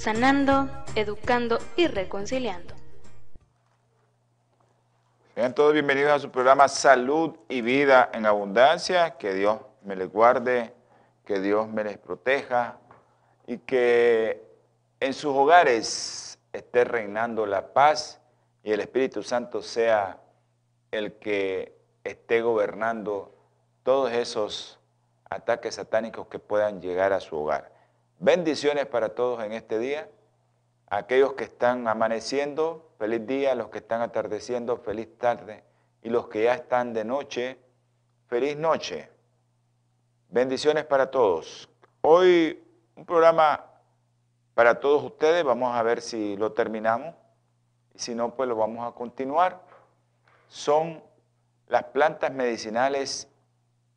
sanando, educando y reconciliando. Sean todos bienvenidos a su programa Salud y Vida en Abundancia. Que Dios me les guarde, que Dios me les proteja y que en sus hogares esté reinando la paz y el Espíritu Santo sea el que esté gobernando todos esos ataques satánicos que puedan llegar a su hogar. Bendiciones para todos en este día. Aquellos que están amaneciendo, feliz día. Los que están atardeciendo, feliz tarde. Y los que ya están de noche, feliz noche. Bendiciones para todos. Hoy un programa para todos ustedes. Vamos a ver si lo terminamos. Y si no, pues lo vamos a continuar. Son las plantas medicinales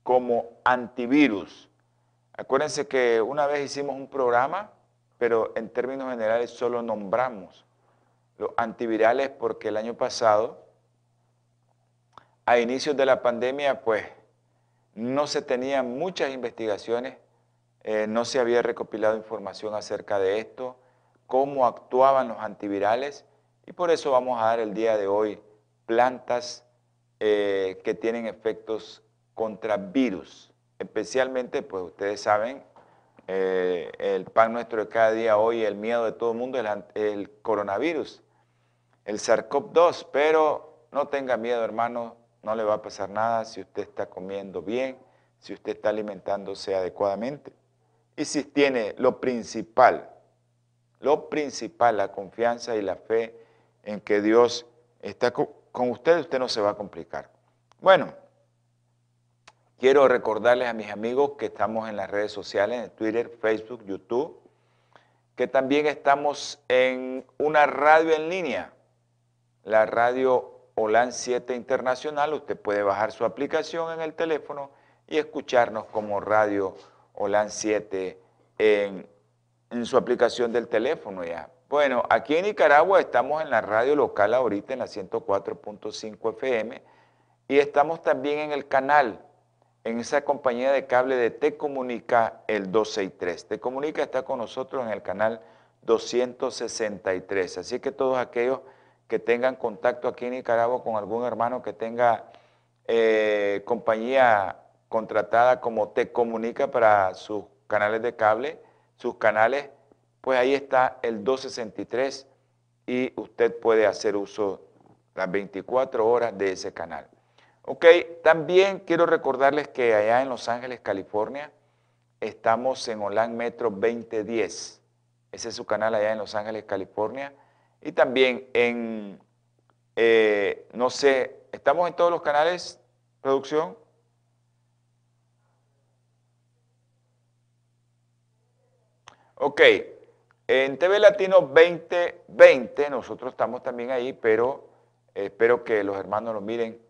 como antivirus. Acuérdense que una vez hicimos un programa, pero en términos generales solo nombramos los antivirales porque el año pasado, a inicios de la pandemia, pues no se tenían muchas investigaciones, eh, no se había recopilado información acerca de esto, cómo actuaban los antivirales, y por eso vamos a dar el día de hoy plantas eh, que tienen efectos contra virus. Especialmente, pues ustedes saben, eh, el pan nuestro de cada día hoy, el miedo de todo el mundo, el, el coronavirus, el SARS-CoV-2, pero no tenga miedo, hermano, no le va a pasar nada si usted está comiendo bien, si usted está alimentándose adecuadamente. Y si tiene lo principal, lo principal, la confianza y la fe en que Dios está con usted, usted no se va a complicar. Bueno, Quiero recordarles a mis amigos que estamos en las redes sociales, en Twitter, Facebook, YouTube, que también estamos en una radio en línea, la radio OLAN 7 Internacional. Usted puede bajar su aplicación en el teléfono y escucharnos como radio OLAN 7 en, en su aplicación del teléfono ya. Bueno, aquí en Nicaragua estamos en la radio local ahorita en la 104.5 FM y estamos también en el canal en esa compañía de cable de Te Comunica el 263. Te Comunica está con nosotros en el canal 263. Así que todos aquellos que tengan contacto aquí en Nicaragua con algún hermano que tenga eh, compañía contratada como Te Comunica para sus canales de cable, sus canales, pues ahí está el 263 y usted puede hacer uso las 24 horas de ese canal. Ok, también quiero recordarles que allá en Los Ángeles, California, estamos en Olan Metro 2010. Ese es su canal allá en Los Ángeles, California. Y también en, eh, no sé, ¿estamos en todos los canales, producción? Ok, en TV Latino 2020 nosotros estamos también ahí, pero espero que los hermanos lo miren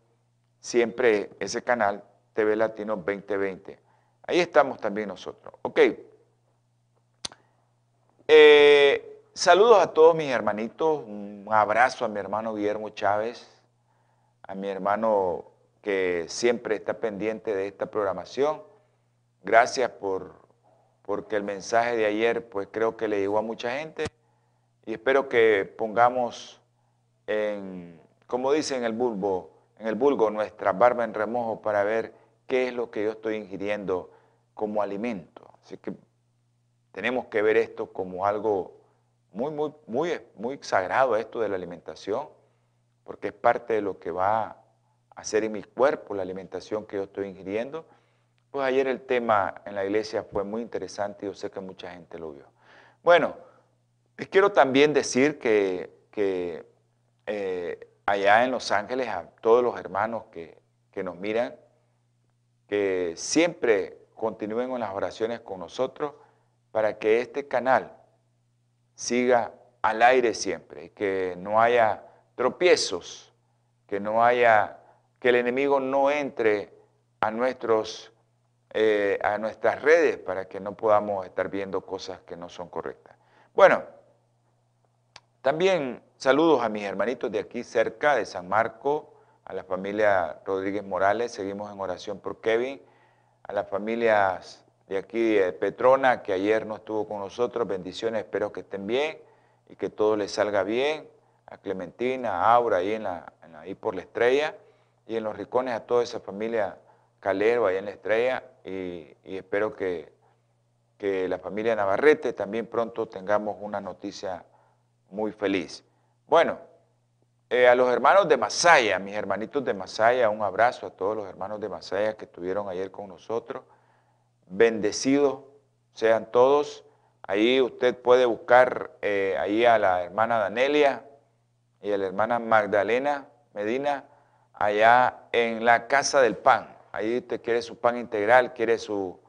siempre ese canal TV Latino 2020. Ahí estamos también nosotros. Ok. Eh, saludos a todos mis hermanitos. Un abrazo a mi hermano Guillermo Chávez, a mi hermano que siempre está pendiente de esta programación. Gracias por porque el mensaje de ayer pues creo que le llegó a mucha gente y espero que pongamos en, como dice en el bulbo, en el vulgo nuestra barba en remojo para ver qué es lo que yo estoy ingiriendo como alimento. Así que tenemos que ver esto como algo muy, muy, muy, muy sagrado, esto de la alimentación, porque es parte de lo que va a hacer en mi cuerpo la alimentación que yo estoy ingiriendo. Pues ayer el tema en la iglesia fue muy interesante y yo sé que mucha gente lo vio. Bueno, les quiero también decir que, que eh, allá en Los Ángeles, a todos los hermanos que, nos miran, que siempre continúen con las oraciones con nosotros para que este canal siga al aire siempre, que no haya tropiezos, que no haya, que el enemigo no entre a, nuestros, eh, a nuestras redes para que no podamos estar viendo cosas que no son correctas. Bueno, también saludos a mis hermanitos de aquí cerca, de San Marco, a la familia Rodríguez Morales, seguimos en oración por Kevin, a las familias de aquí de Petrona, que ayer no estuvo con nosotros, bendiciones, espero que estén bien y que todo les salga bien, a Clementina, a Aura, ahí, en la, ahí por la estrella, y en los rincones a toda esa familia Calero, ahí en la estrella, y, espero que, que la familia Navarrete también pronto tengamos una noticia muy feliz. Bueno, eh, a los hermanos de Masaya, mis hermanitos de Masaya, un abrazo a todos los hermanos de Masaya que estuvieron ayer con nosotros. Bendecidos sean todos. Ahí usted puede buscar eh, a la hermana Danelia y a la hermana Magdalena Medina, allá en la Casa del Pan. Ahí usted quiere su pan integral, quiere su,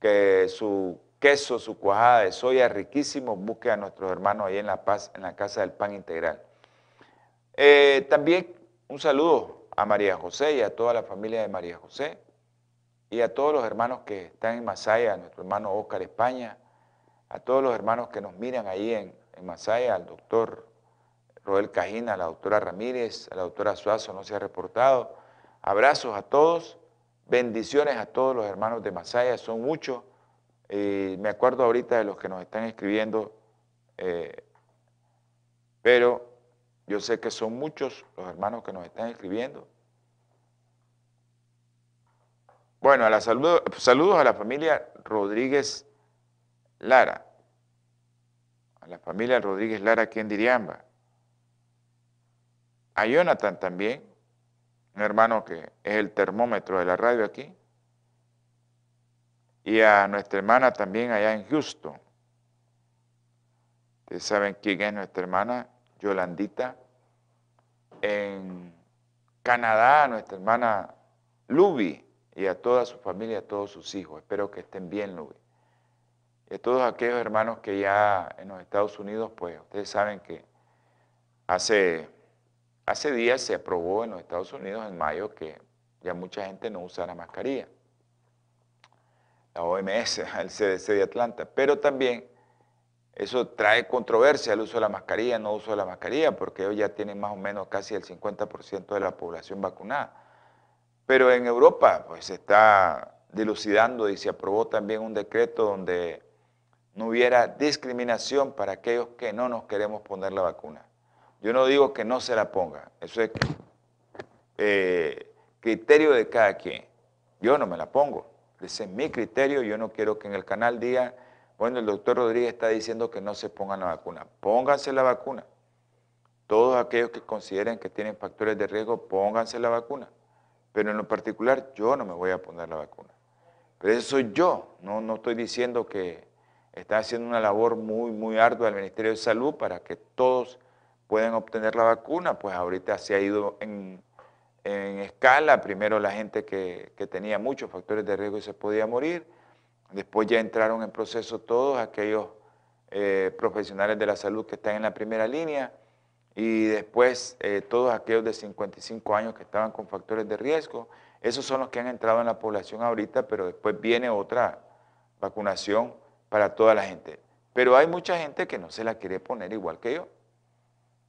que, su queso, su cuajada de soya riquísimo, busque a nuestros hermanos ahí en La Paz, en la Casa del Pan Integral. Eh, también un saludo a María José y a toda la familia de María José y a todos los hermanos que están en Masaya, a nuestro hermano Óscar España, a todos los hermanos que nos miran ahí en, en Masaya, al doctor Roel Cajina, a la doctora Ramírez, a la doctora Suazo, no se ha reportado. Abrazos a todos, bendiciones a todos los hermanos de Masaya, son muchos. Me acuerdo ahorita de los que nos están escribiendo, eh, pero yo sé que son muchos los hermanos que nos están escribiendo. Bueno, a la saludos a la familia Rodríguez Lara. A la familia Rodríguez Lara aquí en Diriamba. A Jonathan también, un hermano que es el termómetro de la radio aquí. Y a nuestra hermana también allá en Houston. Ustedes saben quién es nuestra hermana, Yolandita. En Canadá, nuestra hermana Luby y a toda su familia, a todos sus hijos. Espero que estén bien, Luby. Y a todos aquellos hermanos que ya en los Estados Unidos, pues ustedes saben que hace, hace días se aprobó en los Estados Unidos, en mayo, que ya mucha gente no usa la mascarilla. La OMS, el CDC de Atlanta. Pero también eso trae controversia el uso de la mascarilla, no uso de la mascarilla, porque ellos ya tienen más o menos casi el 50% de la población vacunada. Pero en Europa pues se está dilucidando y se aprobó también un decreto donde no hubiera discriminación para aquellos que no nos queremos poner la vacuna. Yo no digo que no se la ponga, eso es eh, criterio de cada quien. Yo no me la pongo, ese es mi criterio, yo no quiero que en el canal diga bueno, el doctor Rodríguez está diciendo que no se pongan la vacuna. Pónganse la vacuna. Todos aquellos que consideren que tienen factores de riesgo, pónganse la vacuna. Pero en lo particular, yo no me voy a poner la vacuna. Pero eso soy yo. No, no estoy diciendo que está haciendo una labor muy, muy ardua el Ministerio de Salud para que todos puedan obtener la vacuna. Pues ahorita se ha ido en, escala. Primero la gente que, que tenía muchos factores de riesgo y se podía morir Después ya entraron en proceso todos aquellos eh, profesionales de la salud que están en la primera línea y después eh, todos aquellos de 55 años que estaban con factores de riesgo. Esos son los que han entrado en la población ahorita, pero después viene otra vacunación para toda la gente. Pero hay mucha gente que no se la quiere poner igual que yo.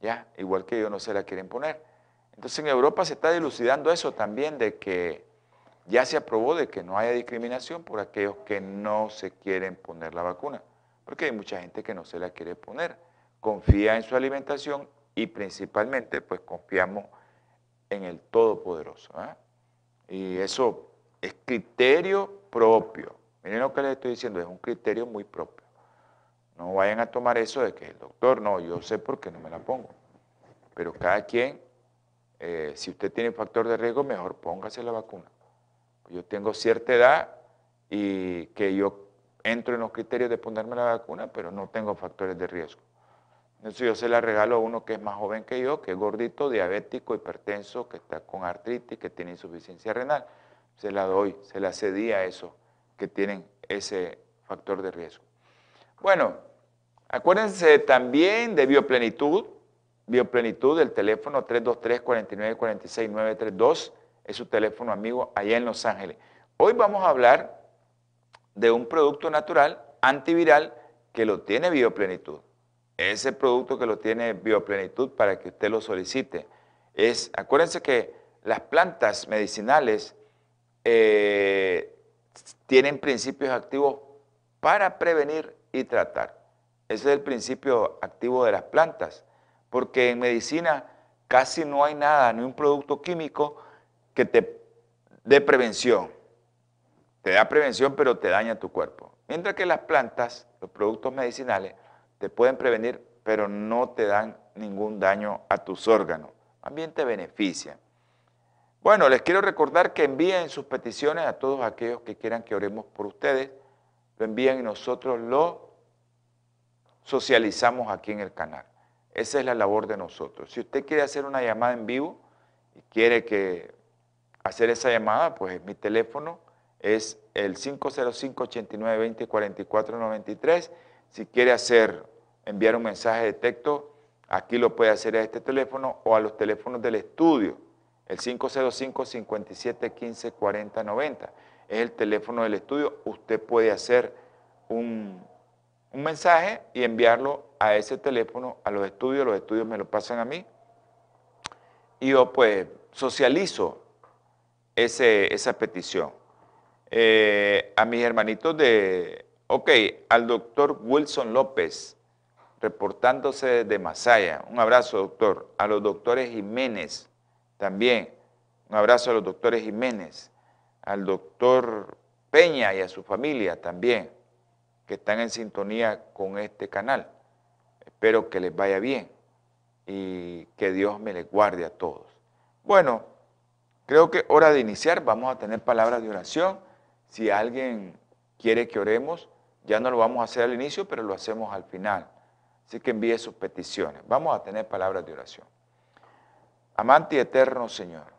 Ya, igual que yo no se la quieren poner. Entonces en Europa se está dilucidando eso también de que ya se aprobó de que no haya discriminación por aquellos que no se quieren poner la vacuna, porque hay mucha gente que no se la quiere poner, confía en su alimentación y principalmente pues confiamos en el Todopoderoso. ¿ah? Y eso es criterio propio. Miren lo que les estoy diciendo, es un criterio muy propio. No vayan a tomar eso de que el doctor, no, yo sé por qué no me la pongo. Pero cada quien, eh, si usted tiene factor de riesgo, mejor póngase la vacuna yo tengo cierta edad y que yo entro en los criterios de ponerme la vacuna, pero no tengo factores de riesgo. Entonces yo se la regalo a uno que es más joven que yo, que es gordito, diabético, hipertenso, que está con artritis, que tiene insuficiencia renal. Se la doy, se la cedí a esos que tienen ese factor de riesgo. Bueno, Acuérdense también de Bioplenitud, Bioplenitud, del teléfono 323-4946-932, es su teléfono amigo allá en Los Ángeles. Hoy vamos a hablar de un producto natural antiviral que lo tiene Bioplenitud. Ese producto que lo tiene Bioplenitud para que usted lo solicite es, acuérdense que las plantas medicinales eh, tienen principios activos para prevenir y tratar. Ese es el principio activo de las plantas, porque en medicina casi no hay nada, ni un producto químico que te dé prevención. Te da prevención, pero te daña tu cuerpo. Mientras que las plantas, los productos medicinales, te pueden prevenir, pero no te dan ningún daño a tus órganos. También te benefician. Bueno, les quiero recordar que envíen sus peticiones a todos aquellos que quieran que oremos por ustedes. Lo envían y nosotros lo socializamos aquí en el canal. Esa es la labor de nosotros. Si usted quiere hacer una llamada en vivo y quiere que hacer esa llamada, pues mi teléfono es el 505-8920-4493. Si quiere hacer, enviar un mensaje de texto, aquí lo puede hacer a este teléfono o a los teléfonos del estudio, el 505-5715-4090. Es el teléfono del estudio. Usted puede hacer un, un mensaje y enviarlo a ese teléfono, a los estudios. Los estudios me lo pasan a mí. Y yo pues socializo ese, esa petición. Eh, a mis hermanitos de, ok, al doctor Wilson López, reportándose de Masaya. Un abrazo, doctor. A los doctores Jiménez también. Un abrazo a los doctores Jiménez. Al doctor Peña y a su familia también, que están en sintonía con este canal. Espero que les vaya bien y que Dios me les guarde a todos. Bueno, creo que hora de iniciar. Vamos a tener palabras de oración. Si alguien quiere que oremos, ya no lo vamos a hacer al inicio, pero lo hacemos al final. Así que envíe sus peticiones. Vamos a tener palabras de oración. Amante y eterno Señor,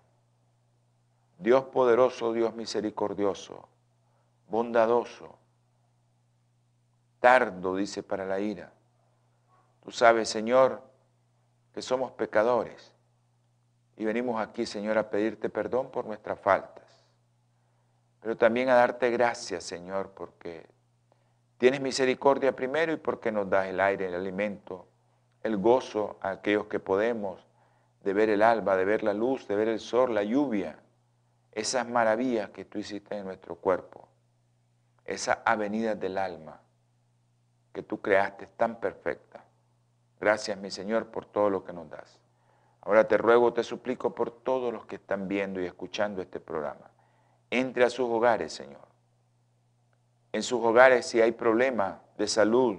Dios poderoso, Dios misericordioso, bondadoso, tardo, dice, para la ira. Tú sabes, Señor, que somos pecadores y venimos aquí, Señor, a pedirte perdón por nuestras faltas pero también a darte gracias, Señor, porque tienes misericordia primero y porque nos das el aire, el alimento, el gozo a aquellos que podemos de ver el alba, de ver la luz, de ver el sol, la lluvia, esas maravillas que tú hiciste en nuestro cuerpo, esa avenida del alma que tú creaste tan perfecta. Gracias, mi Señor, por todo lo que nos das. Ahora te ruego, te suplico por todos los que están viendo y escuchando este programa entre a sus hogares, Señor. En sus hogares si hay problemas de salud,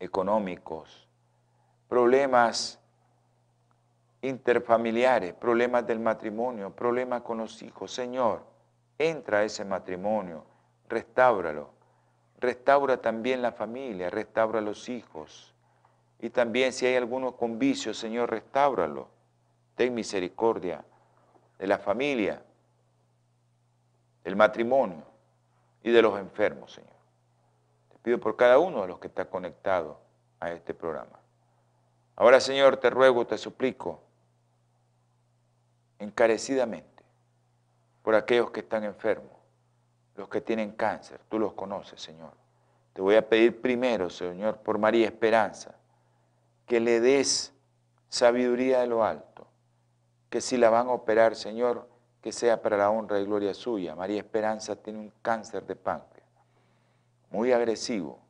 económicos, problemas interfamiliares, problemas del matrimonio, problemas con los hijos, Señor, entra a ese matrimonio, restáuralo. Restaura también la familia, restaura los hijos. Y también si hay alguno con vicios, Señor, restáuralo. Ten misericordia de la familia, el matrimonio y de los enfermos, Señor. Te pido por cada uno de los que está conectado a este programa. Ahora, Señor, te ruego, te suplico, encarecidamente, por aquellos que están enfermos, los que tienen cáncer, tú los conoces, Señor. Te voy a pedir primero, Señor, por María Esperanza, que le des sabiduría de lo alto, que si la van a operar, Señor, que sea para la honra y gloria suya. María Esperanza tiene un cáncer de páncreas, muy agresivo,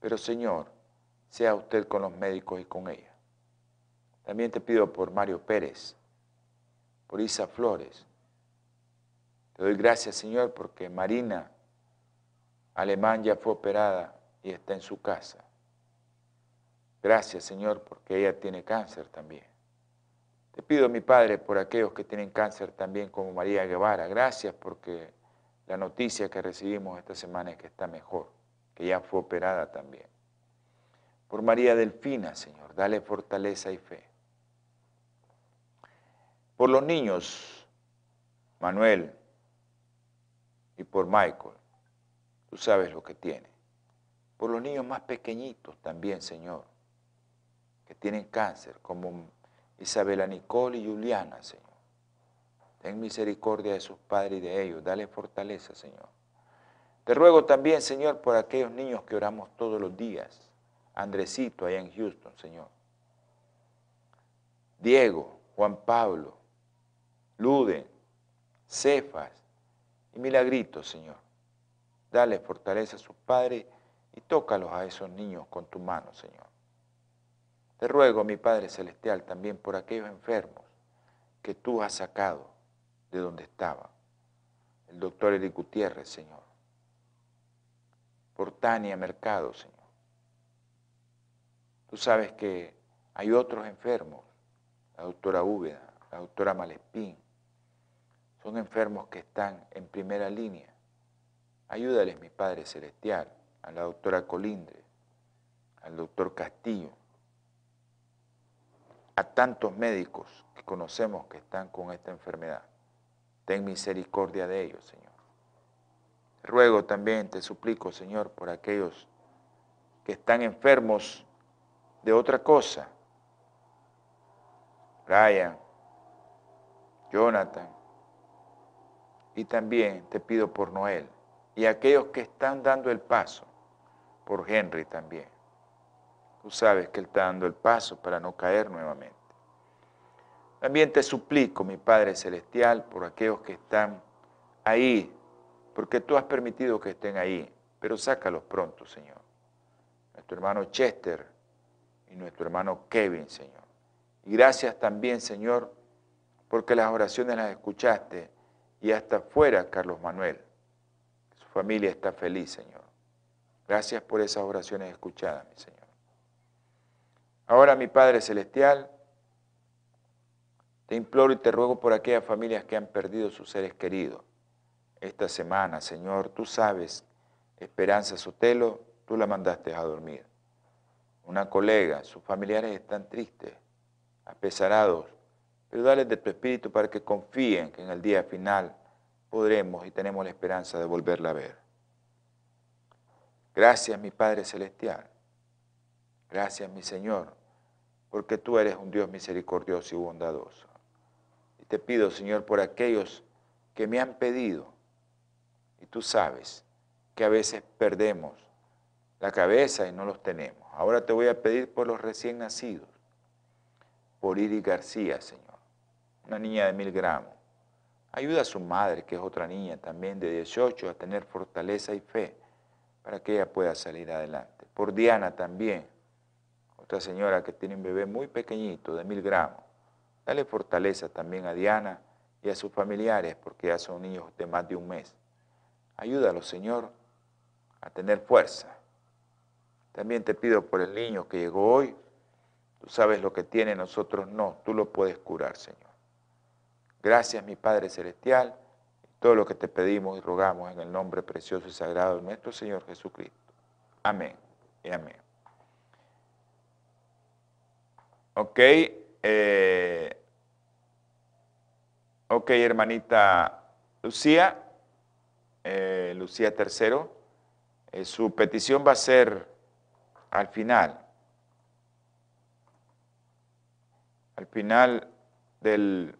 pero Señor, sea usted con los médicos y con ella. También te pido por Mario Pérez, por Isa Flores. Te doy gracias, Señor, porque Marina Alemán ya fue operada y está en su casa. Gracias, Señor, porque ella tiene cáncer también. Te pido, mi Padre, por aquellos que tienen cáncer también, como María Guevara. Gracias porque la noticia que recibimos esta semana es que está mejor, que ya fue operada también. Por María Delfina, Señor, dale fortaleza y fe. Por los niños, Manuel, y por Michael, tú sabes lo que tiene. por los niños más pequeñitos también, Señor, que tienen cáncer, como Isabela Nicole y Juliana, Señor. Ten misericordia de sus padres y de ellos, dale fortaleza, Señor. Te ruego también, Señor, por aquellos niños que oramos todos los días. Andresito allá en Houston, Señor. Diego, Juan Pablo, Lude, Cefas y Milagrito, Señor. Dale fortaleza a sus padres y tócalos a esos niños con tu mano, Señor. Te ruego, mi Padre Celestial, también por aquellos enfermos que tú has sacado de donde estaba. El doctor Eric Gutiérrez, Señor. Por Tania Mercado, Señor. Tú sabes que hay otros enfermos, la doctora Úbeda, la doctora Malespín. Son enfermos que están en primera línea. Ayúdales, mi Padre Celestial, a la doctora Colindre, al doctor Castillo, a tantos médicos que conocemos que están con esta enfermedad. Ten misericordia de ellos, Señor. ruego también, te suplico, Señor, por aquellos que están enfermos de otra cosa. Brian, Jonathan, y también te pido por Noel y aquellos que están dando el paso, por Henry también. Tú sabes que Él está dando el paso para no caer nuevamente. También te suplico, mi Padre Celestial, por aquellos que están ahí, porque tú has permitido que estén ahí, pero sácalos pronto, Señor. Nuestro hermano Chester y nuestro hermano Kevin, Señor. Y gracias también, Señor, porque las oraciones las escuchaste y hasta fuera, Carlos Manuel. Su familia está feliz, Señor. Gracias por esas oraciones escuchadas, mi Señor. Ahora, mi Padre Celestial, te imploro y te ruego por aquellas familias que han perdido sus seres queridos. Esta semana, Señor, tú sabes, Esperanza Sotelo, tú la mandaste a dormir. Una colega, sus familiares están tristes, apesarados, pero dale de tu espíritu para que confíen que en el día final podremos y tenemos la esperanza de volverla a ver. Gracias, mi Padre Celestial. Gracias, mi Señor, porque tú eres un Dios misericordioso y bondadoso te pido, Señor, por aquellos que me han pedido. Y tú sabes que a veces perdemos la cabeza y no los tenemos. Ahora te voy a pedir por los recién nacidos, por Iris García, Señor, una niña de mil gramos. Ayuda a su madre, que es otra niña también de 18, a tener fortaleza y fe para que ella pueda salir adelante. Por Diana también, otra señora que tiene un bebé muy pequeñito, de mil gramos. Dale fortaleza también a Diana y a sus familiares, porque ya son niños de más de un mes. Ayúdalo, Señor, a tener fuerza. También te pido por el niño que llegó hoy. Tú sabes lo que tiene, nosotros no. Tú lo puedes curar, Señor. Gracias, mi Padre Celestial, todo lo que te pedimos y rogamos en el nombre precioso y sagrado de nuestro Señor Jesucristo. Amén y amén. Ok. Eh, ok, hermanita Lucía, eh, Lucía Tercero, eh, su petición va a ser al final, al final del,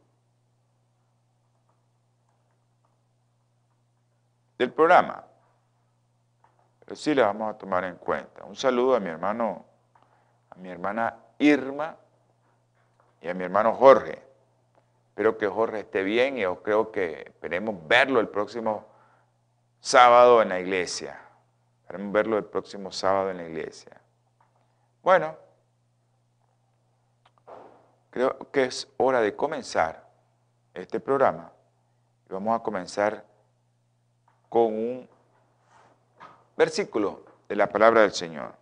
del programa. Pero sí la vamos a tomar en cuenta. Un saludo a mi hermano, a mi hermana Irma y a mi hermano Jorge. Espero que Jorge esté bien y yo creo que esperemos verlo el próximo sábado en la iglesia. Esperemos verlo el próximo sábado en la iglesia. Bueno, creo que es hora de comenzar este programa. Vamos a comenzar con un versículo de la palabra del Señor.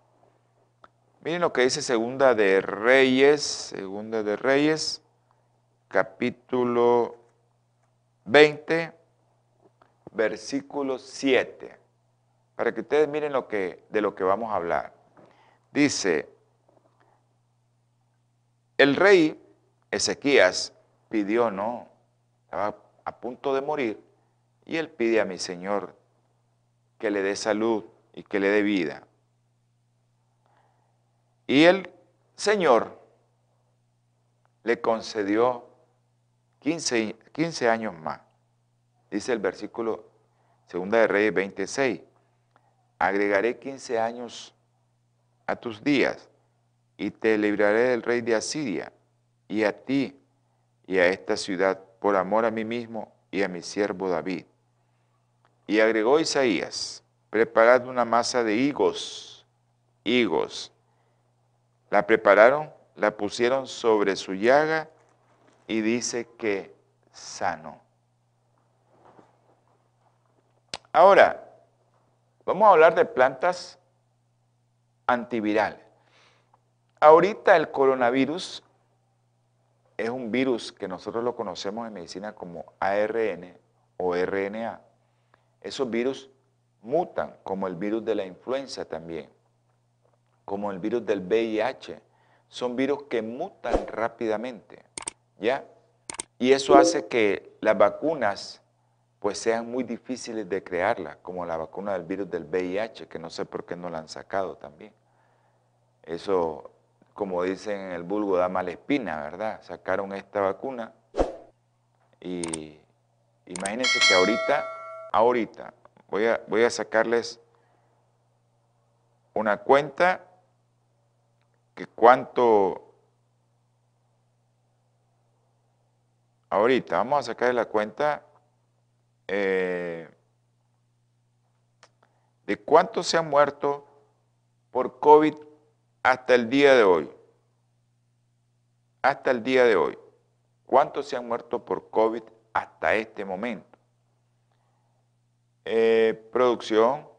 Miren lo que dice Segunda de Reyes, Segunda de Reyes, capítulo 20, versículo 7. Para que ustedes miren lo que, de lo que vamos a hablar. Dice, el rey Ezequías pidió, no, estaba a punto de morir, y él pide a mi Señor que le dé salud y que le dé vida. Y el Señor le concedió 15, 15 años más. Dice el versículo 2 de Reyes 26. Agregaré 15 años a tus días y te libraré del rey de Asiria y a ti y a esta ciudad por amor a mí mismo y a mi siervo David. Y agregó Isaías, preparad una masa de higos, higos. La prepararon, la pusieron sobre su llaga y dice que sano. Ahora, vamos a hablar de plantas antivirales. Ahorita el coronavirus es un virus que nosotros lo conocemos en medicina como ARN o RNA. Esos virus mutan, como el virus de la influenza también, como el virus del VIH. Son virus que mutan rápidamente, ¿ya? Y eso hace que las vacunas pues sean muy difíciles de crearlas, como la vacuna del virus del VIH, que no sé por qué no la han sacado también. Eso como dicen en el vulgo, da mala espina, ¿verdad? Sacaron esta vacuna y imagínense que ahorita, ahorita, voy a, voy a sacarles una cuenta que cuánto, ahorita, vamos a sacar la cuenta eh, de cuántos se han muerto por COVID hasta el día de hoy, hasta el día de hoy, ¿cuántos se han muerto por COVID hasta este momento? Eh, producción.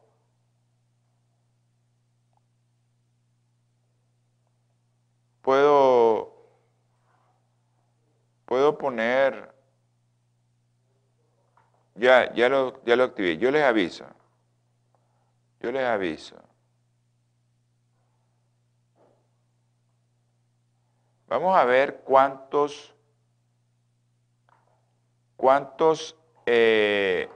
Ya, ya, lo, ya lo activé, yo les aviso, yo les aviso. Vamos a ver cuántos, cuántos, eh,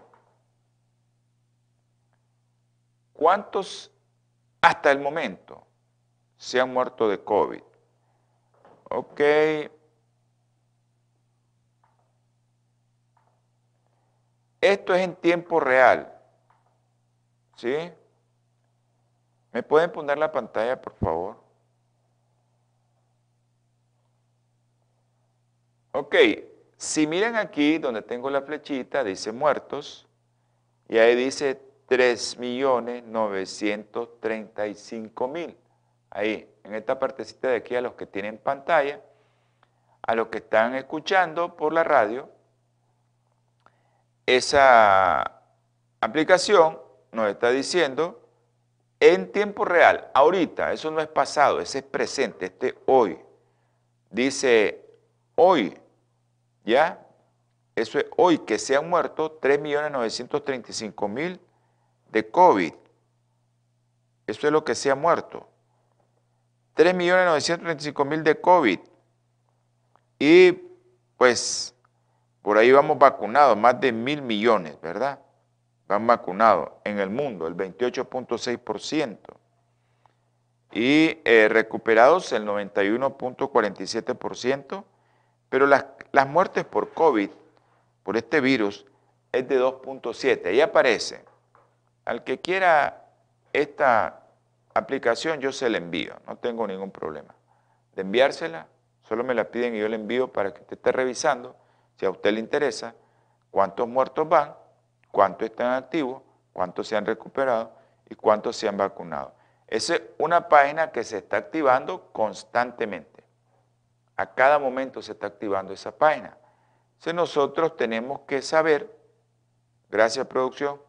cuántos hasta el momento se han muerto de COVID. Ok. Esto es en tiempo real. ¿Sí? ¿Me pueden poner la pantalla, por favor? Ok, si miran aquí donde tengo la flechita, dice muertos, y ahí dice 3.935.000. Ahí, en esta partecita de aquí, a los que tienen pantalla, a los que están escuchando por la radio, esa aplicación nos está diciendo en tiempo real, ahorita, eso no es pasado, ese es presente, este hoy. Dice hoy, ¿ya? Eso es hoy que se han muerto 3.935.000 de COVID. Eso es lo que se ha muerto. 3.935.000 de COVID. Y pues por ahí vamos vacunados, más de mil millones, ¿verdad? Van vacunados en el mundo, el 28.6%. Y eh, recuperados el 91.47%, pero las las muertes por COVID, por este virus, es de 2.7. Ahí aparece. Al que quiera esta aplicación, yo se la envío. No tengo ningún problema. De enviársela, solo me la piden y yo la envío para que usted esté revisando, si a usted le interesa, cuántos muertos van, cuántos están activos, cuántos se han recuperado y cuántos se han vacunado. Esa es una página que se está activando constantemente. A cada momento se está activando esa página. Entonces nosotros tenemos que saber, gracias producción,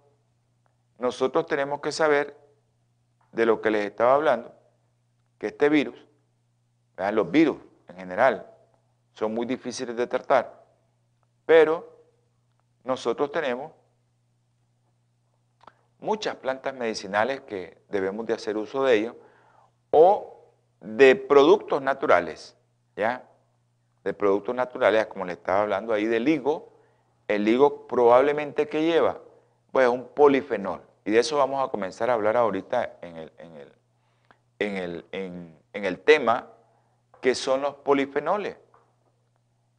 nosotros tenemos que saber de lo que les estaba hablando, que este virus, los virus en general, son muy difíciles de tratar, pero nosotros tenemos muchas plantas medicinales que debemos de hacer uso de ellos o de productos naturales ¿ya? De productos naturales, como le estaba hablando ahí del higo, el higo probablemente que lleva, pues un polifenol. Y de eso vamos a comenzar a hablar ahorita en, el, en, el, en, el, en el tema, que son los polifenoles.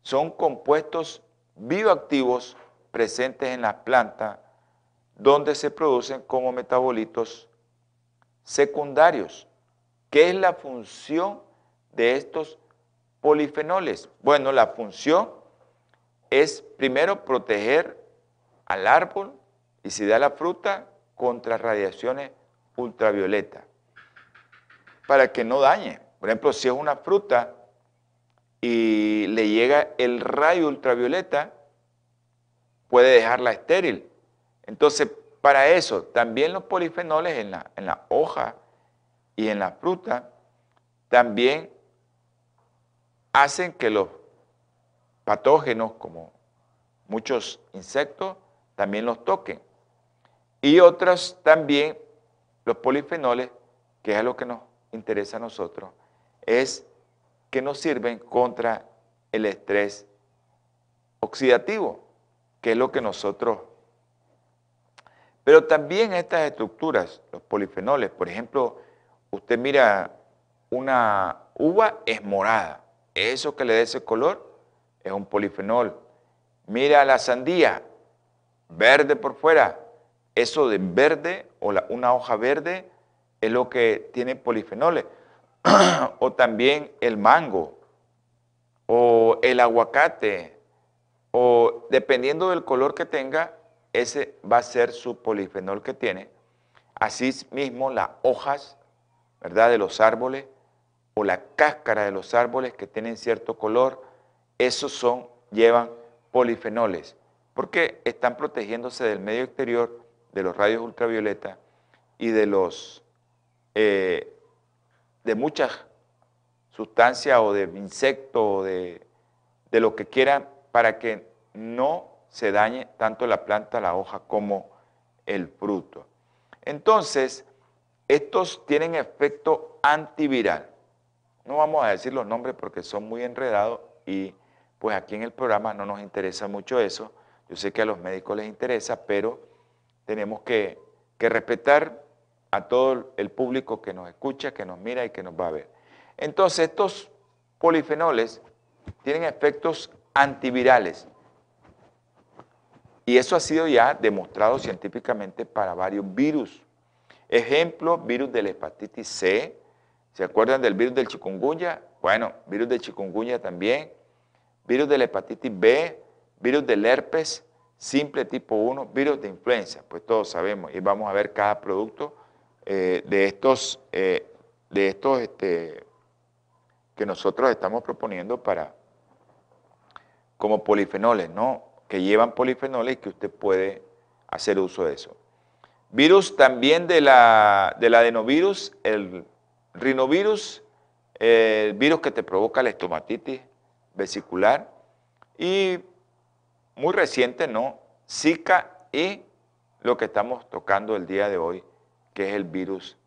Son compuestos bioactivos presentes en las plantas donde se producen como metabolitos secundarios. ¿Qué es la función de estos polifenoles? Bueno, la función es primero proteger al árbol y si da la fruta contra radiaciones ultravioleta para que no dañe. Por ejemplo, si es una fruta y le llega el rayo ultravioleta, puede dejarla estéril. Entonces, para eso, también los polifenoles en la, en hoja y en la fruta también hacen que los patógenos, como muchos insectos, también los toquen. Y otros también, los polifenoles, que es lo que nos interesa a nosotros, es que nos sirven contra el estrés oxidativo, que es lo que nosotros... Pero también estas estructuras, los polifenoles, por ejemplo, usted mira una uva es morada, eso que le da ese color es un polifenol. Mira la sandía, verde por fuera, eso de verde o una hoja verde es lo que tiene polifenoles. o también el mango, o el aguacate, o dependiendo del color que tenga, ese va a ser su polifenol que tiene. Así mismo las hojas, ¿verdad?, de los árboles, o la cáscara de los árboles que tienen cierto color, esos son, llevan polifenoles, porque están protegiéndose del medio exterior, de los rayos ultravioleta y de los eh, de muchas sustancias o de insectos o de, de lo que quieran para que no se dañe tanto la planta, la hoja como el fruto. Entonces, estos tienen efecto antiviral. No vamos a decir los nombres porque son muy enredados y pues aquí en el programa no nos interesa mucho eso. Yo sé que a los médicos les interesa, pero tenemos que, que respetar a todo el público que nos escucha, que nos mira y que nos va a ver. Entonces, estos polifenoles tienen efectos antivirales. Y eso ha sido ya demostrado científicamente para varios virus. Ejemplo, virus de la hepatitis C. ¿Se acuerdan del virus del chikungunya? Bueno, virus del chikungunya también. Virus de la hepatitis B, virus del herpes simple tipo 1, virus de influenza. Pues todos sabemos y vamos a ver cada producto eh, de estos, eh, de estos este, que nosotros estamos proponiendo para, como polifenoles, ¿no? Que llevan polifenoles y que usted puede hacer uso de eso. Virus también de la, del adenovirus, el rinovirus, el virus que te provoca la estomatitis vesicular y muy reciente, ¿no? Zika y lo que estamos tocando el día de hoy, que es el virus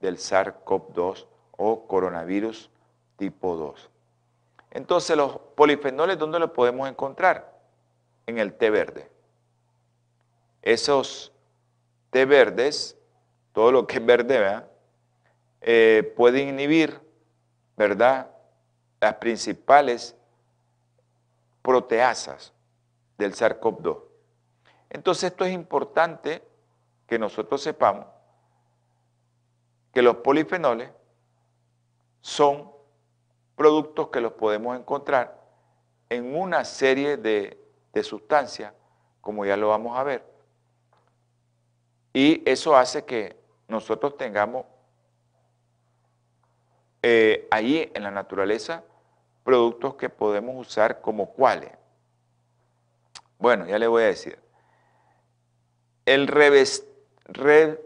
del SARS-CoV-2 o coronavirus tipo 2. Entonces, los polifenoles, ¿dónde los podemos encontrar? En el té verde. Esos té verdes, todo lo que es verde, ¿verdad? Eh, pueden inhibir, ¿verdad? Las principales proteasas del SARS-CoV-2. Entonces, esto es importante que nosotros sepamos que los polifenoles son productos que los podemos encontrar en una serie de, sustancias, como ya lo vamos a ver. Y eso hace que nosotros tengamos eh, ahí en la naturaleza productos que podemos usar como cuáles. Bueno, ya le voy a decir. El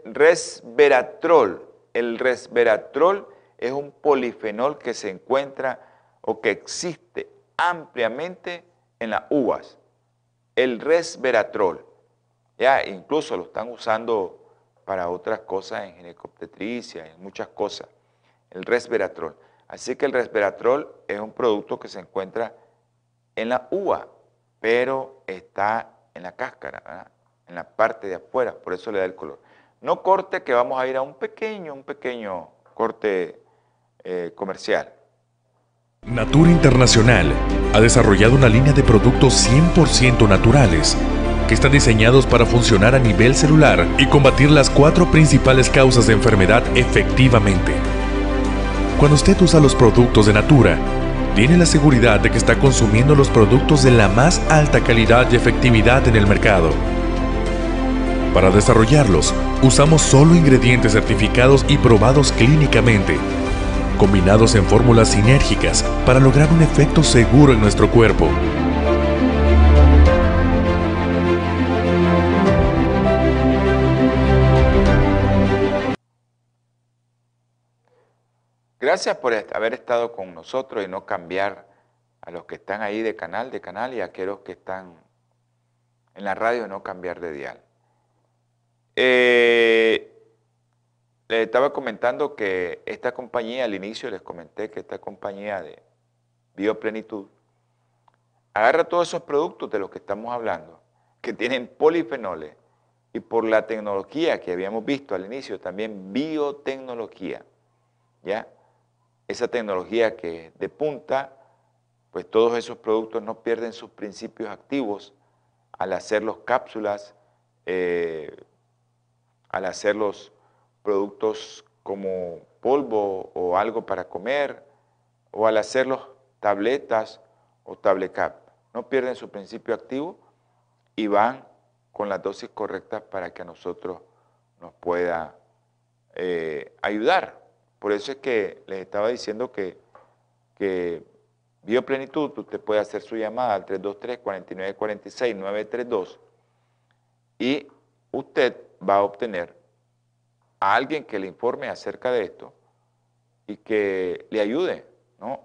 resveratrol el resveratrol es un polifenol que se encuentra o que existe ampliamente en las uvas. El resveratrol, ya incluso lo están usando para otras cosas en ginecobstetricia, en muchas cosas, el resveratrol. Así que el resveratrol es un producto que se encuentra en la uva, pero está en la cáscara, en la parte de afuera, por eso le da el color. No corte que vamos a ir a un pequeño, un pequeño corte eh, comercial. Natura Internacional ha desarrollado una línea de productos 100% naturales que están diseñados para funcionar a nivel celular y combatir las cuatro principales causas de enfermedad efectivamente. Cuando usted usa los productos de Natura, tiene la seguridad de que está consumiendo los productos de la más alta calidad y efectividad en el mercado. Para desarrollarlos, usamos solo ingredientes certificados y probados clínicamente, combinados en fórmulas sinérgicas para lograr un efecto seguro en nuestro cuerpo. Gracias por haber estado con nosotros y no cambiar a los que están ahí de canal, de canal y a aquellos que están en la radio, no cambiar de dial. Eh, les estaba comentando que esta compañía, al inicio les comenté que esta compañía de Bioplenitud agarra todos esos productos de los que estamos hablando, que tienen polifenoles, y por la tecnología que habíamos visto al inicio, también biotecnología, ¿ya? esa tecnología que de punta, pues todos esos productos no pierden sus principios activos al hacerlos cápsulas, eh, al hacer los productos como polvo o algo para comer, o al hacerlos tabletas o tablecap. No pierden su principio activo y van con las dosis correctas para que a nosotros nos pueda eh, ayudar. Por eso es que les estaba diciendo que, que Bioplenitud, usted puede hacer su llamada al 323-4946-932 y usted va a obtener a alguien que le informe acerca de esto y que le ayude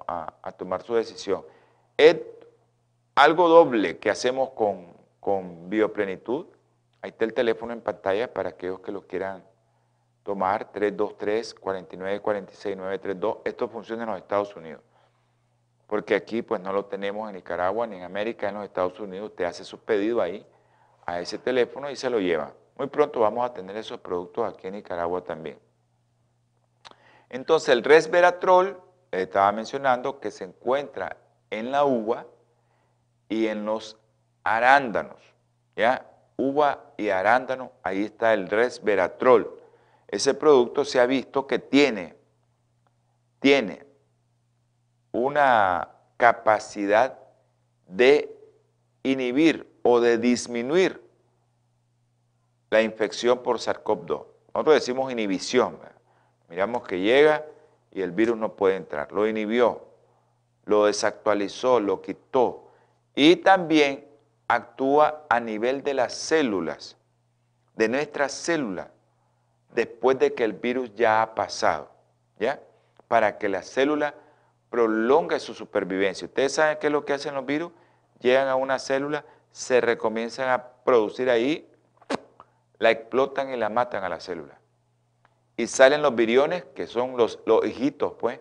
a, tomar su decisión. Es algo doble que hacemos con, con Bioplenitud. Ahí está el teléfono en pantalla para aquellos que lo quieran tomar 323-4946-932. Esto funciona en los Estados Unidos. Porque aquí pues no lo tenemos en Nicaragua ni en América, en los Estados Unidos. Usted hace su pedido ahí a ese teléfono y se lo lleva. Muy pronto vamos a tener esos productos aquí en Nicaragua también. Entonces el resveratrol, estaba mencionando que se encuentra en la uva y en los arándanos. ¿Ya? Uva y arándano, ahí está el resveratrol ese producto se ha visto que tiene, tiene una capacidad de inhibir o de disminuir la infección por SARS-CoV-2. Nosotros decimos inhibición. Miramos que llega y el virus no puede entrar. Lo inhibió, lo desactualizó, lo quitó. Y también actúa a nivel de las células, de nuestras células después de que el virus ya ha pasado, ¿ya? Para que la célula prolongue su supervivencia. Ustedes saben qué es lo que hacen los virus, llegan a una célula, se recomienzan a producir ahí, la explotan y la matan a la célula. Y salen los viriones, que son los, los hijitos, pues,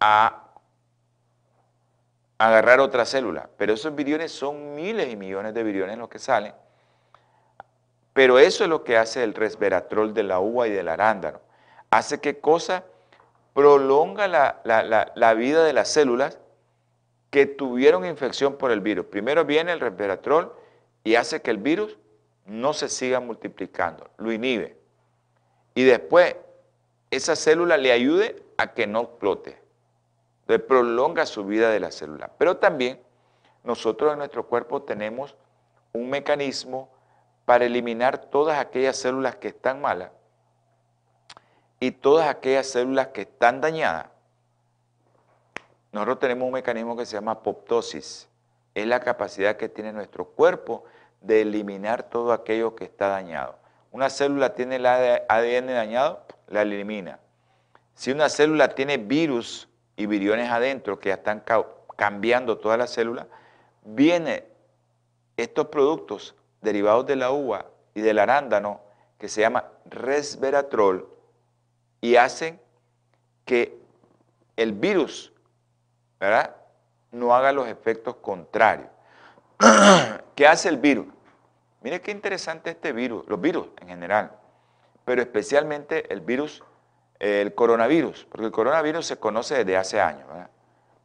a agarrar otra célula. Pero esos viriones son miles y millones de viriones los que salen pero eso es lo que hace el resveratrol de la uva y del arándano. Hace que cosa prolonga la, vida de las células que tuvieron infección por el virus. Primero viene el resveratrol y hace que el virus no se siga multiplicando, lo inhibe. Y después esa célula le ayude a que no explote. Le prolonga su vida de la célula. Pero también nosotros en nuestro cuerpo tenemos un mecanismo para eliminar todas aquellas células que están malas y todas aquellas células que están dañadas. Nosotros tenemos un mecanismo que se llama apoptosis. Es la capacidad que tiene nuestro cuerpo de eliminar todo aquello que está dañado. Una célula tiene el ADN dañado, la elimina. Si una célula tiene virus y viriones adentro que ya están cambiando toda la célula, vienen estos productos derivados de la uva y del arándano que se llama resveratrol y hacen que el virus ¿verdad? no haga los efectos contrarios. ¿Qué hace el virus? Mire qué interesante este virus, los virus en general, pero especialmente el virus el coronavirus, porque el coronavirus se conoce desde hace años, ¿verdad?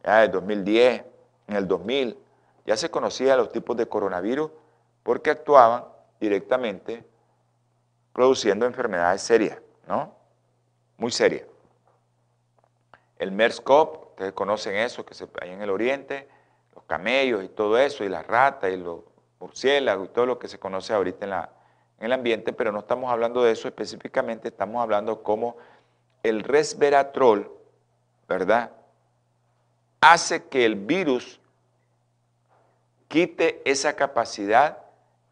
ya en el 2010, en el 2000, ya se conocían los tipos de coronavirus porque actuaban directamente produciendo enfermedades serias, ¿no? Muy serias. El MERS-CoV, ustedes conocen eso, que hay en el oriente, los camellos y todo eso, y las ratas y los murciélagos y todo lo que se conoce ahorita en, la, en el ambiente, pero no estamos hablando de eso específicamente, estamos hablando como el resveratrol, ¿verdad? Hace que el virus quite esa capacidad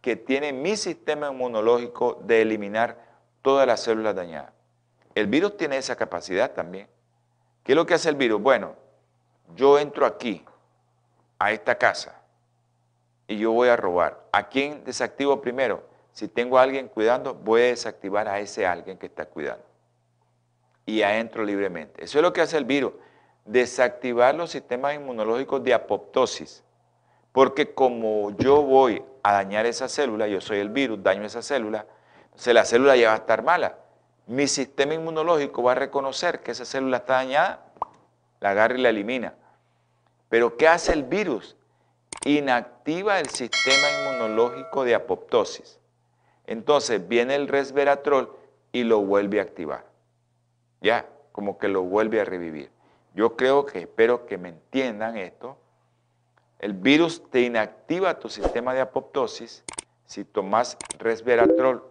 que tiene mi sistema inmunológico de eliminar todas las células dañadas. El virus tiene esa capacidad también. ¿Qué es lo que hace el virus? Bueno, yo entro aquí, a esta casa, y yo voy a robar. ¿A quién desactivo primero? Si tengo a alguien cuidando, voy a desactivar a ese alguien que está cuidando. Y entro libremente. Eso es lo que hace el virus, desactivar los sistemas inmunológicos de apoptosis. Porque como yo voy a dañar esa célula, yo soy el virus, daño esa célula, entonces la célula ya va a estar mala. Mi sistema inmunológico va a reconocer que esa célula está dañada, la agarra y la elimina. Pero ¿qué hace el virus? Inactiva el sistema inmunológico de apoptosis. Entonces viene el resveratrol y lo vuelve a activar. Ya, como que lo vuelve a revivir. Yo creo que espero que me entiendan esto el virus te inactiva tu sistema de apoptosis. Si tomas resveratrol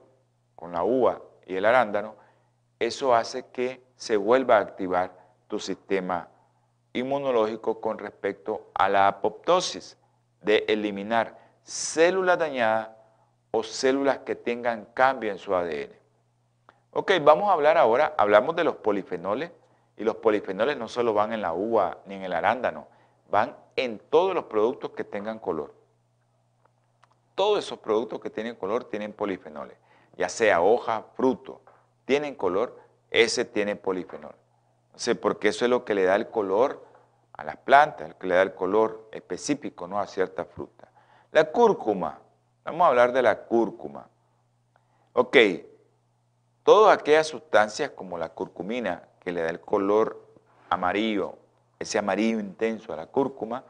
con la uva y el arándano, eso hace que se vuelva a activar tu sistema inmunológico con respecto a la apoptosis de eliminar células dañadas o células que tengan cambio en su ADN. Ok, vamos a hablar ahora, hablamos de los polifenoles y los polifenoles no solo van en la uva ni en el arándano, van en todos los productos que tengan color. Todos esos productos que tienen color tienen polifenoles, ya sea hoja, fruto, tienen color, ese tiene polifenol. No sé, porque eso es lo que le da el color a las plantas, lo que le da el color específico ¿no? a cierta fruta. La cúrcuma, vamos a hablar de la cúrcuma. Ok, todas aquellas sustancias como la curcumina, que le da el color amarillo ese amarillo intenso a la cúrcuma,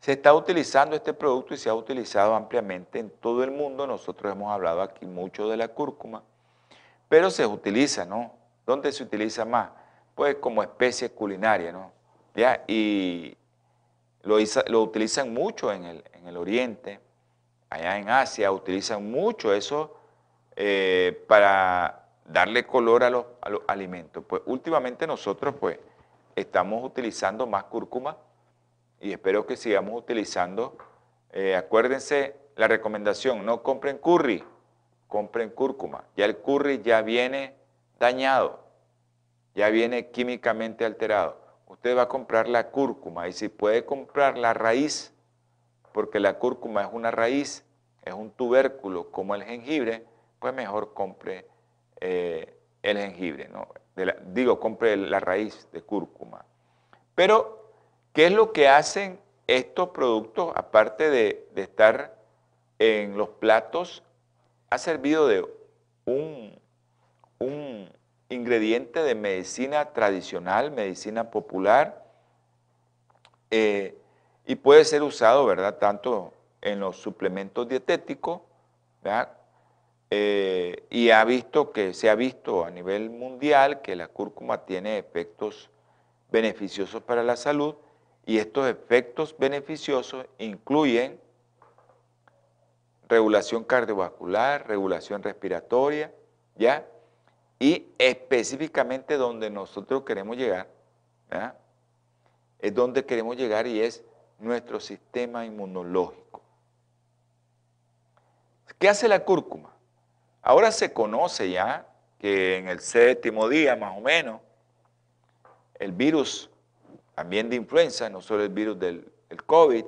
se está utilizando este producto y se ha utilizado ampliamente en todo el mundo. Nosotros hemos hablado aquí mucho de la cúrcuma, pero se utiliza, ¿no? ¿Dónde se utiliza más? Pues como especie culinaria, ¿no? Y lo, lo utilizan mucho en el, en el, Oriente, allá en Asia, utilizan mucho eso eh, para darle color a los, a los alimentos. Pues últimamente nosotros, pues, estamos utilizando más cúrcuma y espero que sigamos utilizando. Eh, acuérdense la recomendación, no compren curry, compren cúrcuma. Ya el curry ya viene dañado, ya viene químicamente alterado. Usted va a comprar la cúrcuma y si puede comprar la raíz, porque la cúrcuma es una raíz, es un tubérculo como el jengibre, pues mejor compre eh, el jengibre. ¿no? digo, compre la raíz de cúrcuma. Pero, ¿qué es lo que hacen estos productos, aparte de, estar en los platos, ha servido de un, un ingrediente de medicina tradicional, medicina popular, eh, y puede ser usado, ¿verdad?, tanto en los suplementos dietéticos, ¿verdad? Eh, y ha visto que se ha visto a nivel mundial que la cúrcuma tiene efectos beneficiosos para la salud y estos efectos beneficiosos incluyen regulación cardiovascular, regulación respiratoria, ¿ya? Y específicamente donde nosotros queremos llegar, Es donde queremos llegar y es nuestro sistema inmunológico. ¿Qué hace la cúrcuma? Ahora se conoce ya que en el séptimo día, más o menos, el virus también de influenza, no solo el virus del COVID,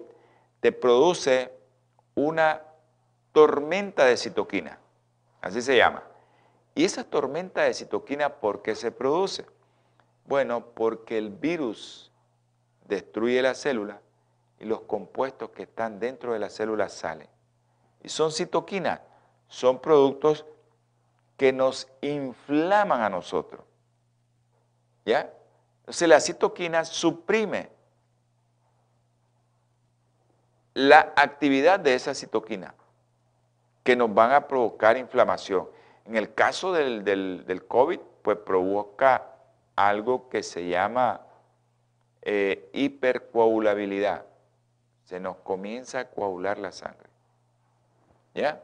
te produce una tormenta de citoquina, así se llama. ¿Y esa tormenta de citoquina por qué se produce? Bueno, porque el virus destruye la célula y los compuestos que están dentro de la célula salen. Y son citoquinas son productos que nos inflaman a nosotros. ¿Ya? Entonces la citoquina suprime la actividad de esa citoquina que nos van a provocar inflamación. En el caso del, del, COVID, pues provoca algo que se llama eh, hipercoagulabilidad. Se nos comienza a coagular la sangre. ¿Ya?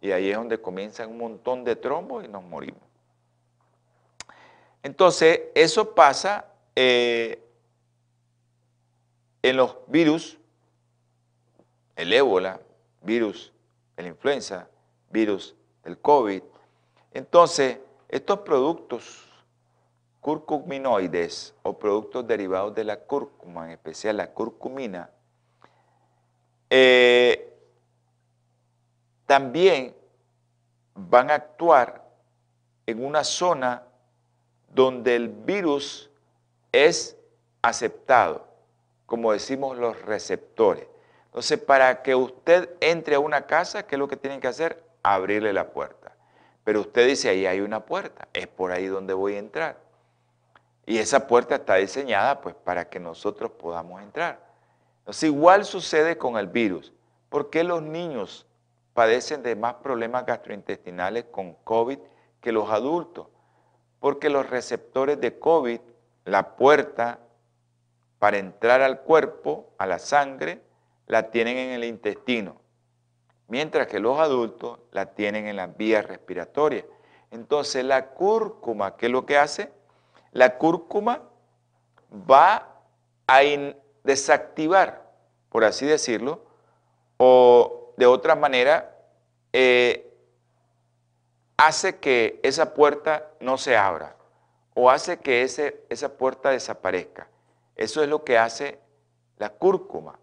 Y ahí es donde comienzan un montón de trombos y nos morimos. Entonces, eso pasa eh, en los virus, el ébola, virus de la influenza, virus del COVID. Entonces, estos productos curcuminoides o productos derivados de la cúrcuma, en especial la curcumina, eh, también van a actuar en una zona donde el virus es aceptado, como decimos los receptores. Entonces, para que usted entre a una casa, ¿qué es lo que tienen que hacer? Abrirle la puerta. Pero usted dice, ahí hay una puerta, es por ahí donde voy a entrar. Y esa puerta está diseñada pues para que nosotros podamos entrar. Entonces, igual sucede con el virus. ¿Por qué los niños padecen de más problemas gastrointestinales con COVID que los adultos? Porque los receptores de COVID, la puerta para entrar al cuerpo, a la sangre, la tienen en el intestino, mientras que los adultos la tienen en las vías respiratorias. Entonces la cúrcuma, ¿qué es lo que hace? La cúrcuma va a desactivar, por así decirlo, o de otra manera, eh, hace que esa puerta no se abra o hace que ese, esa puerta desaparezca. Eso es lo que hace la cúrcuma.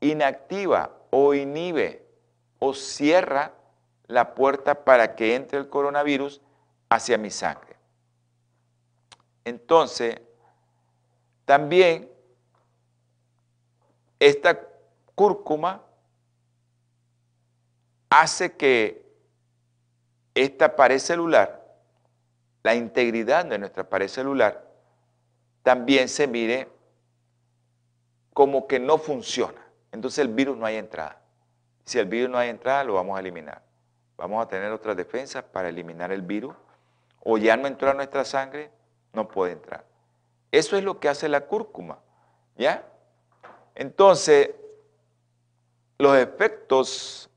Inactiva o inhibe o cierra la puerta para que entre el coronavirus hacia mi sangre. Entonces, también esta cúrcuma hace que esta pared celular, la integridad de nuestra pared celular, también se mire como que no funciona. Entonces el virus no hay entrada. Si el virus no hay entrada, lo vamos a eliminar. Vamos a tener otras defensas para eliminar el virus. O ya no entró a nuestra sangre, no puede entrar. Eso es lo que hace la cúrcuma. ¿Ya? Entonces, los efectos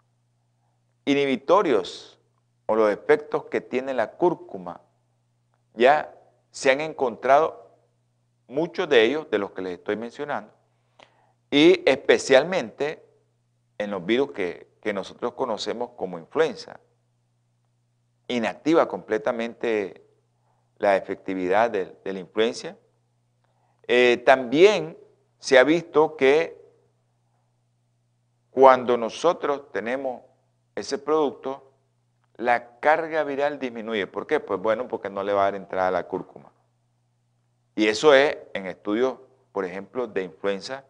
inhibitorios o los efectos que tiene la cúrcuma, ya se han encontrado muchos de ellos, de los que les estoy mencionando, y especialmente en los virus que, nosotros conocemos como influenza. Inactiva completamente la efectividad de, la influencia. Eh, también se ha visto que cuando nosotros tenemos ese producto, la carga viral disminuye. ¿Por qué? Pues bueno, porque no le va a dar entrada la cúrcuma. Y eso es en estudios, por ejemplo, de influenza,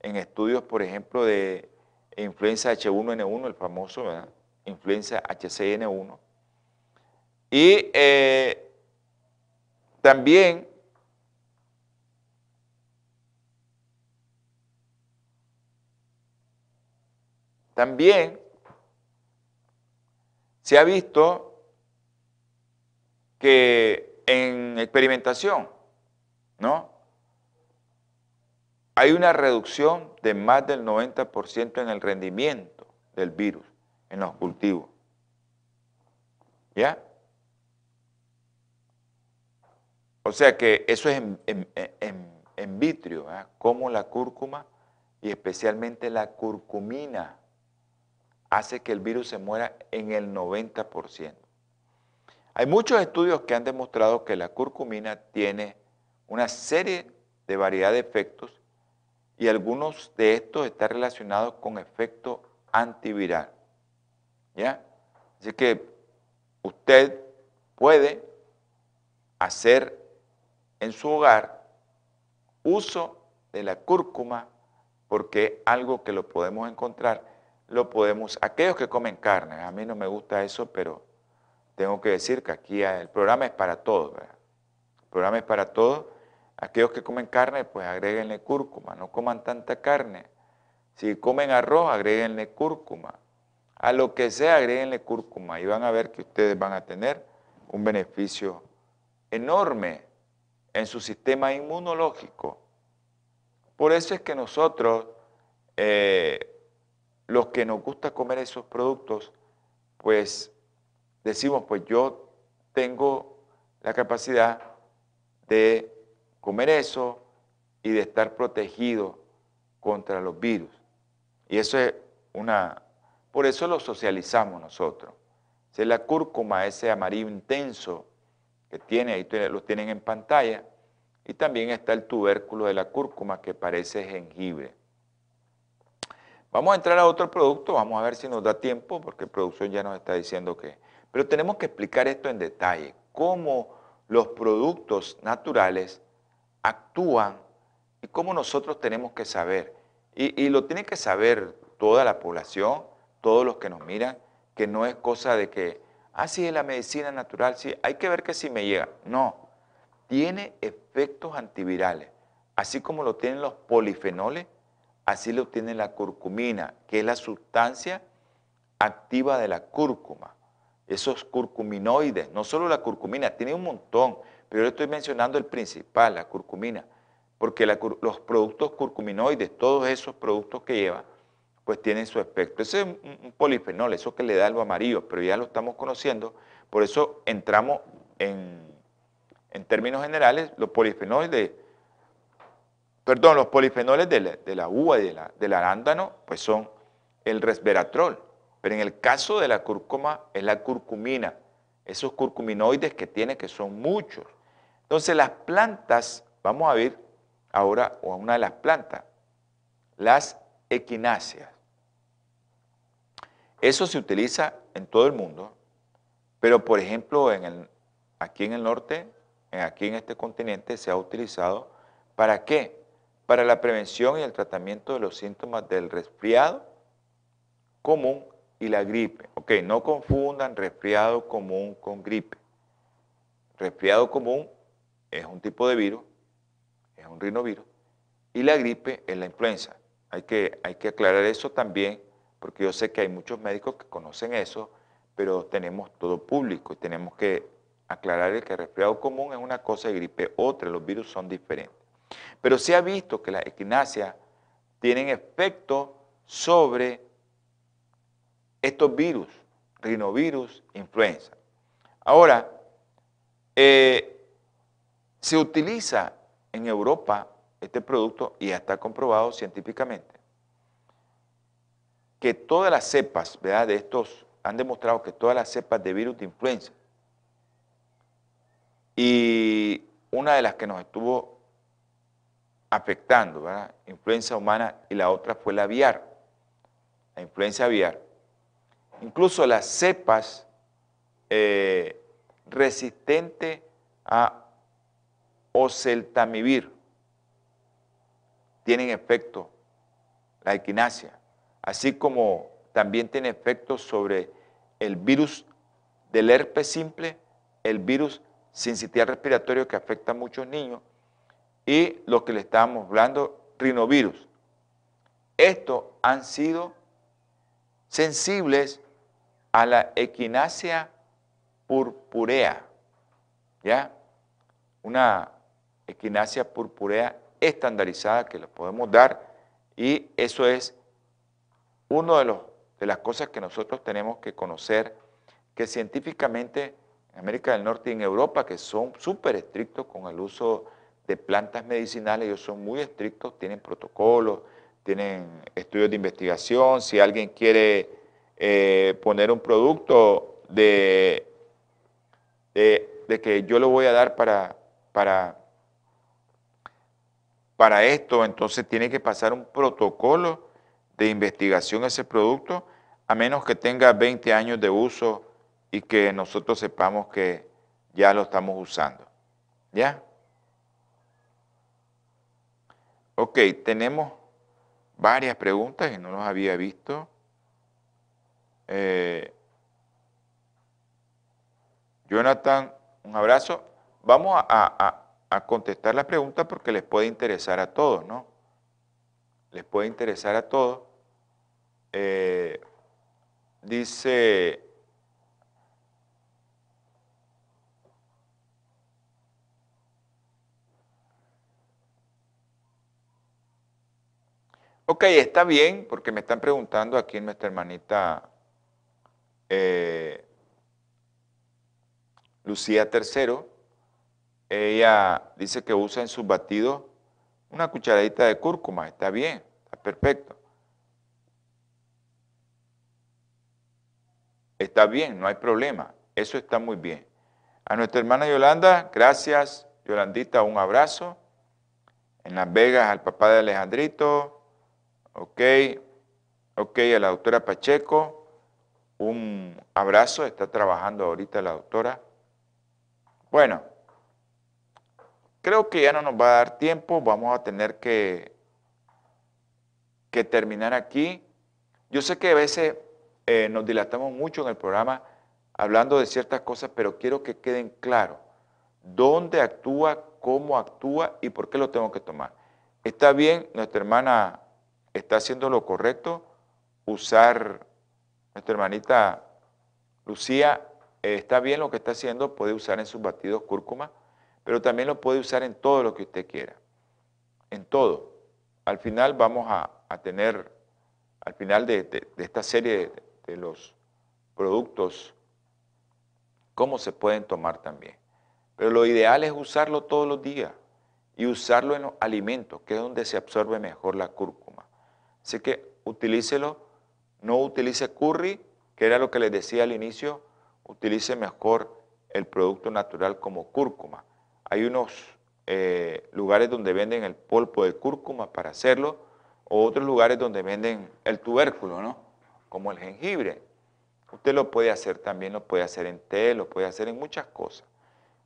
en estudios, por ejemplo, de influenza H1N1, el famoso, ¿verdad? Influenza HCN1. Y eh, también también se ha visto que en experimentación, ¿no? Hay una reducción de más del 90% en el rendimiento del virus en los cultivos. ¿Ya? O sea que eso es en, vitrio, como la cúrcuma y especialmente la curcumina hace que el virus se muera en el 90%. Hay muchos estudios que han demostrado que la curcumina tiene una serie de variedad de efectos y algunos de estos están relacionados con efecto antiviral. ¿Ya? Así que usted puede hacer en su hogar uso de la cúrcuma porque algo que lo podemos encontrar lo podemos, aquellos que comen carne, a mí no me gusta eso, pero tengo que decir que aquí el programa es para todos, programa es para todos. Aquellos que comen carne, pues agréguenle cúrcuma, no coman tanta carne. Si comen arroz, agréguenle cúrcuma. A lo que sea, agréguenle cúrcuma y van a ver que ustedes van a tener un beneficio enorme en su sistema inmunológico. Por eso es que nosotros, eh, los que nos gusta comer esos productos, pues decimos, pues yo tengo la capacidad de comer eso y de estar protegido contra los virus. Y eso es una... Por eso lo socializamos nosotros. Si la cúrcuma, ese amarillo intenso que tiene, ahí lo tienen en pantalla, y también está el tubérculo de la cúrcuma que parece jengibre. Vamos a entrar a otro producto, vamos a ver si nos da tiempo, porque producción ya nos está diciendo que... Pero tenemos que explicar esto en detalle, cómo los productos naturales actúan y cómo nosotros tenemos que saber. Y, lo tiene que saber toda la población, todos los que nos miran, que no es cosa de que, ah, sí, es la medicina natural, sí, hay que ver que si me llega. No, tiene efectos antivirales, así como lo tienen los polifenoles, así lo tiene la curcumina, que es la sustancia activa de la cúrcuma. Esos curcuminoides, no solo la curcumina, tiene un montón, pero yo estoy mencionando el principal, la curcumina, porque los productos curcuminoides, todos esos productos que lleva, pues tienen su efecto. Ese es un, polifenol, eso que le da algo amarillo, pero ya lo estamos conociendo, por eso entramos en, términos generales, los polifenoles perdón, los polifenoles de la, uva y del arándano, pues son el resveratrol, pero en el caso de la cúrcuma es la curcumina, esos curcuminoides que tiene, que son muchos. Entonces las plantas, vamos a ver ahora a una de las plantas, las equináceas. Eso se utiliza en todo el mundo, pero por ejemplo en el, aquí en el norte, aquí en este continente se ha utilizado ¿para qué? Para la prevención y el tratamiento de los síntomas del resfriado común y la gripe. Ok, no confundan resfriado común con gripe. Resfriado común es un tipo de virus, es un rinovirus, y la gripe es la influenza. Hay que, hay que aclarar eso también, porque yo sé que hay muchos médicos que conocen eso, pero tenemos todo público y tenemos que aclarar que el resfriado común es una cosa y gripe otra, los virus son diferentes. Pero se ha visto que las equinacias tienen efecto sobre estos virus, rinovirus, influenza. Ahora, eh, se utiliza en Europa este producto y ya está comprobado científicamente que todas las cepas ¿verdad? de estos han demostrado que todas las cepas de virus de influenza y una de las que nos estuvo afectando, ¿verdad? influenza humana y la otra fue la aviar, la influenza aviar. Incluso las cepas eh, resistentes a oseltamivir tienen efecto, la equinacia, así como también tiene efecto sobre el virus del herpes simple, el virus sincitial respiratorio que afecta a muchos niños y lo que le estábamos hablando, rinovirus. Estos han sido sensibles a la equinacia purpurea, ¿ya? Una equinacia purpurea estandarizada que le podemos dar. Y eso es una de, los, de las cosas que nosotros tenemos que conocer, que científicamente en América del Norte y en Europa, que son súper estrictos con el uso de plantas medicinales, ellos son muy estrictos, tienen protocolos, tienen estudios de investigación, si alguien quiere eh, poner un producto de, de, que yo lo voy a dar para, para, para esto, entonces tiene que pasar un protocolo de investigación ese producto, a menos que tenga 20 años de uso y que nosotros sepamos que ya lo estamos usando. ¿Ya? Ok, tenemos varias preguntas que no los había visto. Eh, Jonathan, un abrazo. Vamos a, a contestar la pregunta porque les puede interesar a todos, ¿no? Les puede interesar a todos. Eh, dice Ok, está bien, porque me están preguntando aquí nuestra hermanita eh, Lucía Tercero. Ella dice que usa en sus batidos una cucharadita de cúrcuma. Está bien, está perfecto. Está bien, no hay problema. Eso está muy bien. A nuestra hermana Yolanda, gracias. Yolandita, un abrazo. En Las Vegas, al papá de Alejandrito. Ok, ok, a la doctora Pacheco, un abrazo, está trabajando ahorita la doctora. Bueno, creo que ya no nos va a dar tiempo, vamos a tener que, que terminar aquí. Yo sé que a veces eh, nos dilatamos mucho en el programa hablando de ciertas cosas, pero quiero que queden claros dónde actúa, cómo actúa y por qué lo tengo que tomar. Está bien, nuestra hermana está haciendo lo correcto, usar, nuestra hermanita Lucía, eh, está bien lo que está haciendo, puede usar en sus batidos cúrcuma, pero también lo puede usar en todo lo que usted quiera, en todo. Al final vamos a, tener, al final de, esta serie de los productos, cómo se pueden tomar también. Pero lo ideal es usarlo todos los días y usarlo en los alimentos, que es donde se absorbe mejor la cúrcuma. Así que utilícelo, no utilice curry, que era lo que les decía al inicio, utilice mejor el producto natural como cúrcuma. Hay unos eh, lugares donde venden el polvo de cúrcuma para hacerlo, o otros lugares donde venden el tubérculo, ¿no? Como el jengibre. Usted lo puede hacer también, lo puede hacer en té, lo puede hacer en muchas cosas.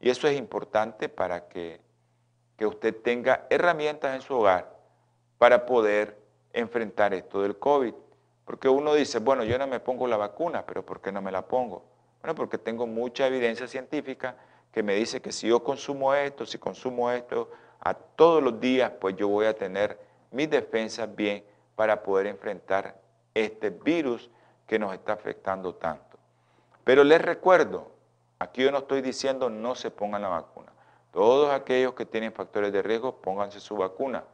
Y eso es importante para que, que usted tenga herramientas en su hogar para poder enfrentar esto del COVID. Porque uno dice, bueno, yo no me pongo la vacuna, pero ¿por qué no me la pongo? Bueno, porque tengo mucha evidencia científica que me dice que si yo consumo esto, si consumo esto a todos los días, pues yo voy a tener mis defensas bien para poder enfrentar este virus que nos está afectando tanto. Pero les recuerdo, aquí yo no estoy diciendo no se pongan la vacuna. Todos aquellos que tienen factores de riesgo, pónganse su vacuna.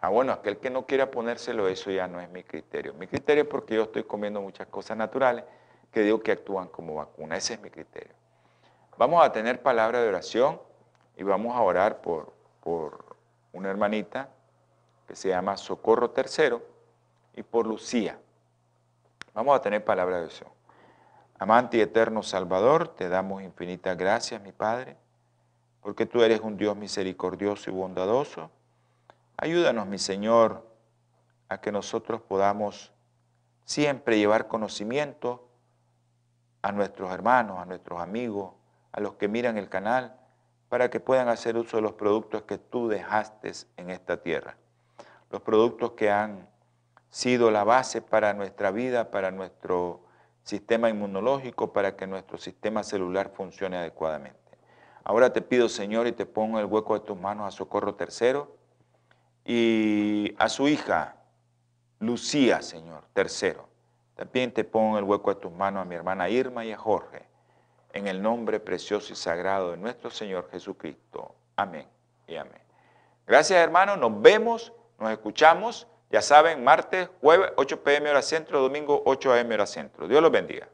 Ah, bueno, aquel que no quiera ponérselo, eso ya no es mi criterio. Mi criterio es porque yo estoy comiendo muchas cosas naturales que digo que actúan como vacuna. Ese es mi criterio. Vamos a tener palabra de oración y vamos a orar por, por una hermanita que se llama Socorro Tercero y por Lucía. Vamos a tener palabra de oración. Amante y eterno Salvador, te damos infinitas gracias, mi Padre, porque tú eres un Dios misericordioso y bondadoso Ayúdanos, mi Señor, a que nosotros podamos siempre llevar conocimiento a nuestros hermanos, a nuestros amigos, a los que miran el canal, para que puedan hacer uso de los productos que tú dejaste en esta tierra. Los productos que han sido la base para nuestra vida, para nuestro sistema inmunológico, para que nuestro sistema celular funcione adecuadamente. Ahora te pido, Señor, y te pongo el hueco de tus manos a Socorro Tercero, y a su hija, Lucía, Señor, tercero. También te pongo el hueco de tus manos a mi hermana Irma y a Jorge, en el nombre precioso y sagrado de nuestro Señor Jesucristo. Amén y amén. Gracias, hermanos. Nos vemos, nos escuchamos. Ya saben, martes, jueves, 8 pm hora centro, domingo, 8 am hora centro. Dios los bendiga.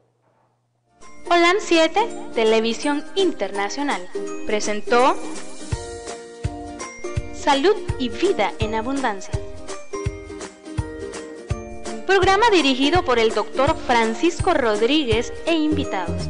Holan 7, Televisión Internacional, presentó Salud y Vida en Abundancia. Programa dirigido por el doctor Francisco Rodríguez e invitados.